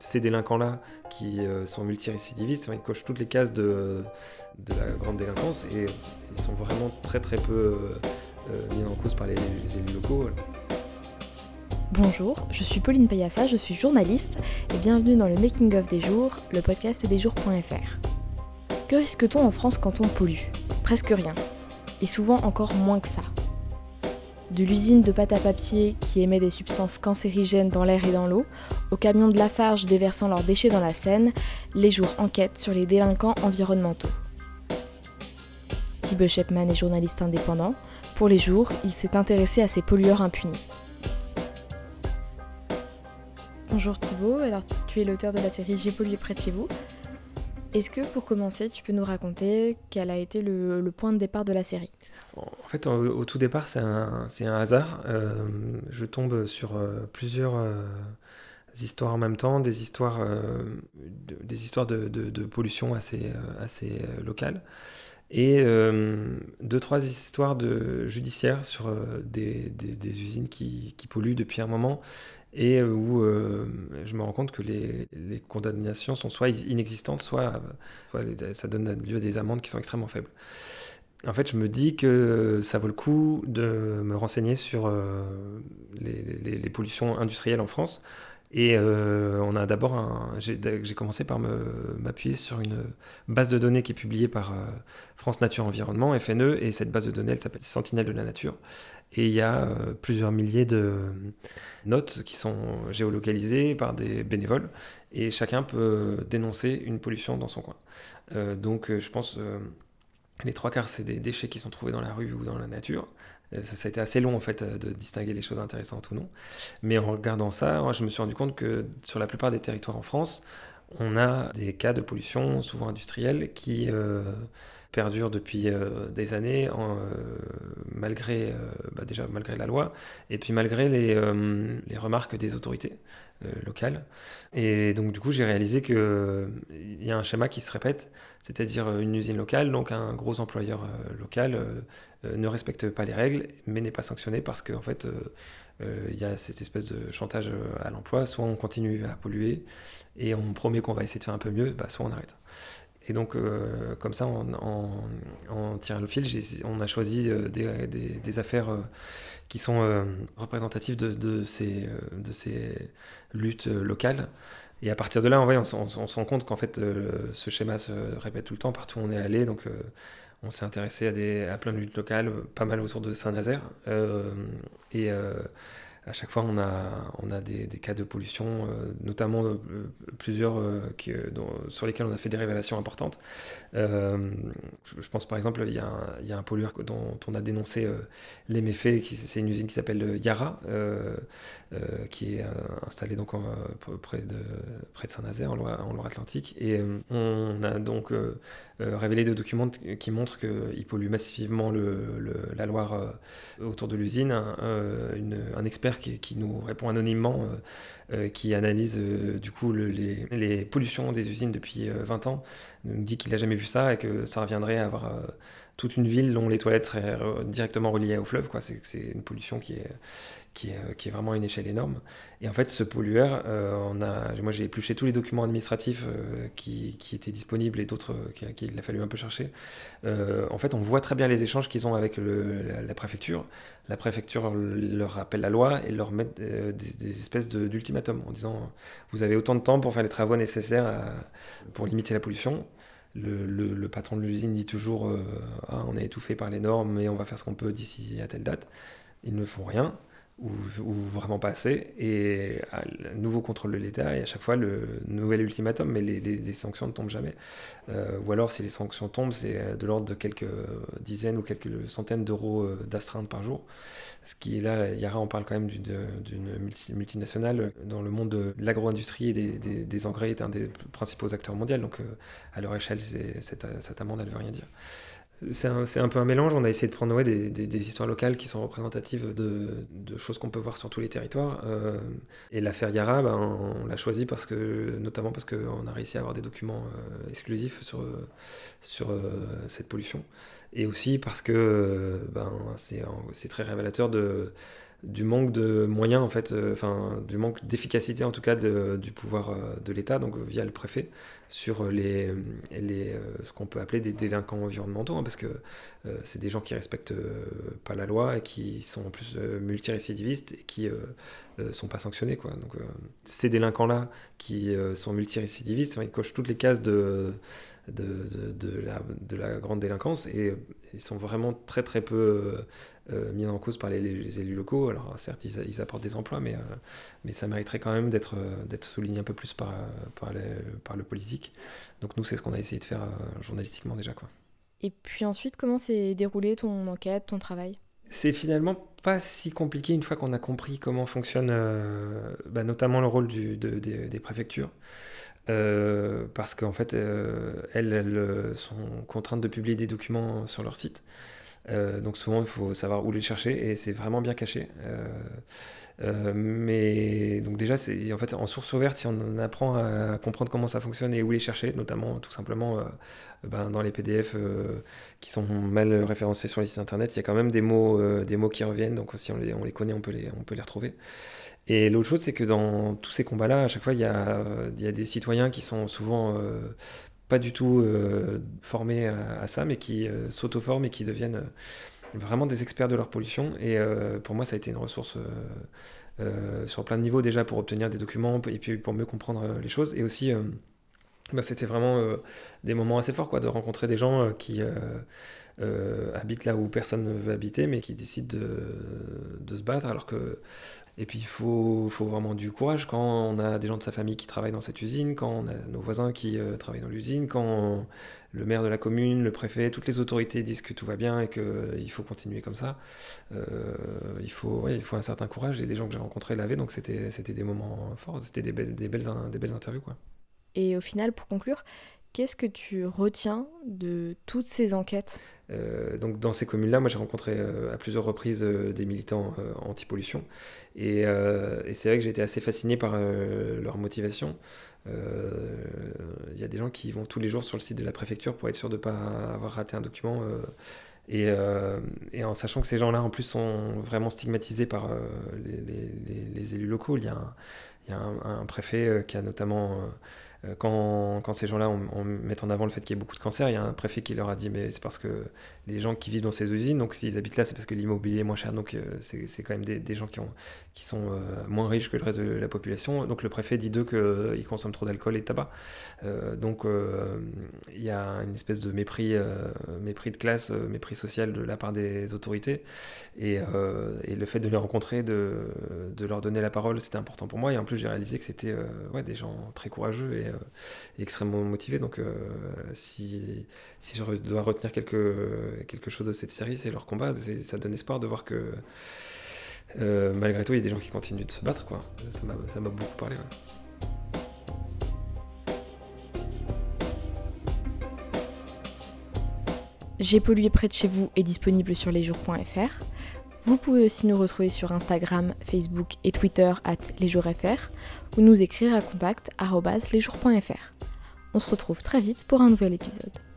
Ces délinquants-là, qui sont multirécidivistes, ils cochent toutes les cases de, de, la grande délinquance et ils sont vraiment très très peu mis en cause par les, les élus locaux. Bonjour, je suis Pauline Payassa, je suis journaliste et bienvenue dans le Making of des jours, le podcast des jours.fr. Que risque-t-on en France quand on pollue? Presque rien. Et souvent encore moins que ça. De l'usine de pâte à papier qui émet des substances cancérigènes dans l'air et dans l'eau, aux camions de Lafarge déversant leurs déchets dans la Seine, les jours enquêtent sur les délinquants environnementaux. Thibaut Shepman est journaliste indépendant. Pour les jours, il s'est intéressé à ces pollueurs impunis. Bonjour Thibaut, alors tu es l'auteur de la série J'ai pollué près de chez vous. Est-ce que pour commencer, tu peux nous raconter quel a été le, point de départ de la série? En fait, au, tout départ, c'est un, un, hasard. Euh, je tombe sur euh, plusieurs euh, histoires en même temps, des histoires, de, des histoires de, de, pollution assez, assez locales et deux, trois histoires de judiciaires sur des, des, usines qui, qui, polluent depuis un moment et où je me rends compte que les, les, condamnations sont soit inexistantes, soit, ça donne lieu à des amendes qui sont extrêmement faibles. En fait, je me dis que ça vaut le coup de me renseigner sur euh, les, pollutions industrielles en France. Et euh, on a d'abord j'ai commencé par m'appuyer sur une base de données qui est publiée par France Nature Environnement, FNE, et cette base de données, elle s'appelle Sentinelle de la Nature. Et il y a euh, plusieurs milliers de notes qui sont géolocalisées par des bénévoles et chacun peut dénoncer une pollution dans son coin. Euh, donc euh, je pense les trois quarts c'est des déchets qui sont trouvés dans la rue ou dans la nature. Ça, a été assez long en fait de distinguer les choses intéressantes ou non. Mais en regardant ça, je me suis rendu compte que sur la plupart des territoires en France, on a des cas de pollution, souvent industrielle, qui perdure depuis euh, des années, euh, malgré, euh, bah déjà malgré la loi, et puis malgré les, les remarques des autorités locales. Et donc du coup, j'ai réalisé qu'il y a un schéma qui se répète, c'est-à-dire une usine locale, donc un gros employeur local ne respecte pas les règles, mais n'est pas sanctionné parce qu'en en fait, il y a cette espèce de chantage à l'emploi, soit on continue à polluer et on promet qu'on va essayer de faire un peu mieux, bah, soit on arrête. Et donc, euh, comme ça, en, tirant le fil, on a choisi euh, des, affaires euh, qui sont représentatives de, ces, luttes locales. Et à partir de là, on, se rend compte qu'en fait, ce schéma se répète tout le temps partout où on est allé. Donc, on s'est intéressé à, à plein de luttes locales, pas mal autour de Saint-Nazaire. et à chaque fois, on a, on a des, cas de pollution, euh, notamment euh, plusieurs euh, sur lesquels on a fait des révélations importantes. Je, pense par exemple, il y, a un, un pollueur dont on a dénoncé les méfaits, c'est une usine qui s'appelle Yara, qui est installée donc près, de, près de Saint-Nazaire, en Loire-Atlantique. Et on a donc révélé des documents qui montrent qu'il pollue massivement le, la Loire autour de l'usine. un expert qui, nous répond anonymement, euh, euh, qui analyse euh, du coup les, les, pollutions des usines depuis 20 ans, nous dit qu'il n'a jamais vu ça et que ça reviendrait à avoir toute une ville dont les toilettes seraient directement reliées au fleuve. Quoi. C'est, une pollution qui est, vraiment à une échelle énorme. Et en fait, ce pollueur, on a, moi j'ai épluché tous les documents administratifs qui, qui, étaient disponibles et d'autres qu'il a fallu un peu chercher. en fait, on voit très bien les échanges qu'ils ont avec la, préfecture. La préfecture leur rappelle la loi et leur met des, espèces d'ultimatums en disant vous avez autant de temps pour faire les travaux nécessaires pour limiter la pollution. Le, patron de l'usine dit toujours euh, ah, on est étouffé par les normes, mais on va faire ce qu'on peut d'ici à telle date. Ils ne font rien ou, vraiment pas assez, et à, nouveau contrôle de l'État, et à chaque fois le nouvel ultimatum, mais les, sanctions ne tombent jamais. Euh, ou alors, si les sanctions tombent, c'est de l'ordre de quelques dizaines ou quelques centaines d'euros euh, d'astreinte par jour. Ce qui est là, Yara, on parle quand même d'une multinationale. Dans le monde de l'agro-industrie et des, engrais est un des principaux acteurs mondiaux, donc euh, à leur échelle, cette amende, elle ne veut rien dire c'est un, peu un mélange. On a essayé de prendre des, histoires locales qui sont représentatives de, choses qu'on peut voir sur tous les territoires. Euh, et l'affaire Yara, ben, on, l'a choisi parce que, notamment parce qu'on a réussi à avoir des documents euh, exclusifs sur, euh, cette pollution. Et aussi parce que ben, c'est très révélateur du manque de moyens, en fait, enfin, du manque d'efficacité, en tout cas, du pouvoir de l'État, donc via le préfet, sur les, les, ce qu'on peut appeler des délinquants environnementaux, hein, parce que c'est des gens qui respectent pas la loi et qui sont en plus multirécidivistes et qui sont pas sanctionnés. Quoi. Donc, ces délinquants-là qui sont multirécidivistes, ils cochent toutes les cases de de, de, la, de, la, grande délinquance et ils sont vraiment très très peu euh, euh, mis en cause par les, élus locaux. Alors certes, ils, apportent des emplois, mais, euh, mais ça mériterait quand même d'être souligné un peu plus par, par le politique. Donc nous, c'est ce qu'on a essayé de faire journalistiquement déjà. Quoi. Et puis ensuite, comment s'est déroulé ton enquête, ton travail? C'est finalement pas si compliqué une fois qu'on a compris comment fonctionne bah, notamment le rôle du, des préfectures. Euh, parce qu'en fait, euh, elles, euh, sont contraintes de publier des documents sur leur site. Donc souvent, il faut savoir où les chercher et c'est vraiment bien caché. mais donc déjà, en fait en source ouverte, si on apprend à comprendre comment ça fonctionne et où les chercher, notamment tout simplement ben, dans les PDF qui sont mal référencés sur les sites internet, il y a quand même des mots, des mots qui reviennent. Donc si on les, on les connaît, on peut les, on peut les retrouver. Et l'autre chose, c'est que dans tous ces combats-là, à chaque fois, il y a, il y a des citoyens qui sont souvent euh, pas du tout euh, formés à, ça, mais qui euh, s'auto-forment et qui deviennent vraiment des experts de leur pollution. Et pour moi, ça a été une ressource sur plein de niveaux déjà pour obtenir des documents et puis pour mieux comprendre les choses. Et aussi, bah, c'était vraiment des moments assez forts, quoi, de rencontrer des gens qui habitent là où personne ne veut habiter, mais qui décident de, se battre, alors que et puis il faut, vraiment du courage quand on a des gens de sa famille qui travaillent dans cette usine, quand on a nos voisins qui euh, travaillent dans l'usine, quand le maire de la commune, le préfet, toutes les autorités disent que tout va bien et qu'il euh, faut continuer comme ça. Euh, il, faut, il faut un certain courage et les gens que j'ai rencontrés l'avaient, donc c'était des moments forts, c'était des des, belles, des belles interviews. Quoi. Et au final, pour conclure, Qu'est-ce que tu retiens de toutes ces enquêtes? Euh, donc dans ces communes-là, moi j'ai rencontré euh, à plusieurs reprises euh, des militants anti-pollution et, c'est vrai que j'ai été assez fasciné par leur motivation. Il y a des gens qui vont tous les jours sur le site de la préfecture pour être sûr de ne pas avoir raté un document. Et, en sachant que ces gens-là en plus sont vraiment stigmatisés par les, élus locaux, il y a un préfet qui a notamment quand, quand, ces gens-là mettent en avant le fait qu'il y ait beaucoup de cancers, il y a un préfet qui leur a dit mais c'est parce que les gens qui vivent dans ces usines, donc s'ils habitent là, c'est parce que l'immobilier est moins cher, donc euh, c'est quand même des, gens qui, ont, qui sont euh, moins riches que le reste de la population. Donc le préfet dit d'eux qu'ils consomment trop d'alcool et de tabac. donc il y a une espèce de mépris, mépris de classe, mépris social de la part des autorités. Et, le fait de les rencontrer, de, leur donner la parole, c'était important pour moi. Et en plus, j'ai réalisé que c'était des gens très courageux euh, extrêmement motivé. Donc, euh, si, si je dois retenir quelque, quelque chose de cette série, c'est leur combat. Ça donne espoir de voir que euh, malgré tout, il y a des gens qui continuent de se battre. Quoi. Ça m'a beaucoup parlé. J'ai pollué près de chez vous est disponible sur lesjours.fr. Vous pouvez aussi nous retrouver sur Instagram, Facebook et Twitter at lesjoursfr ou nous écrire à contact lesjours.fr. On se retrouve très vite pour un nouvel épisode.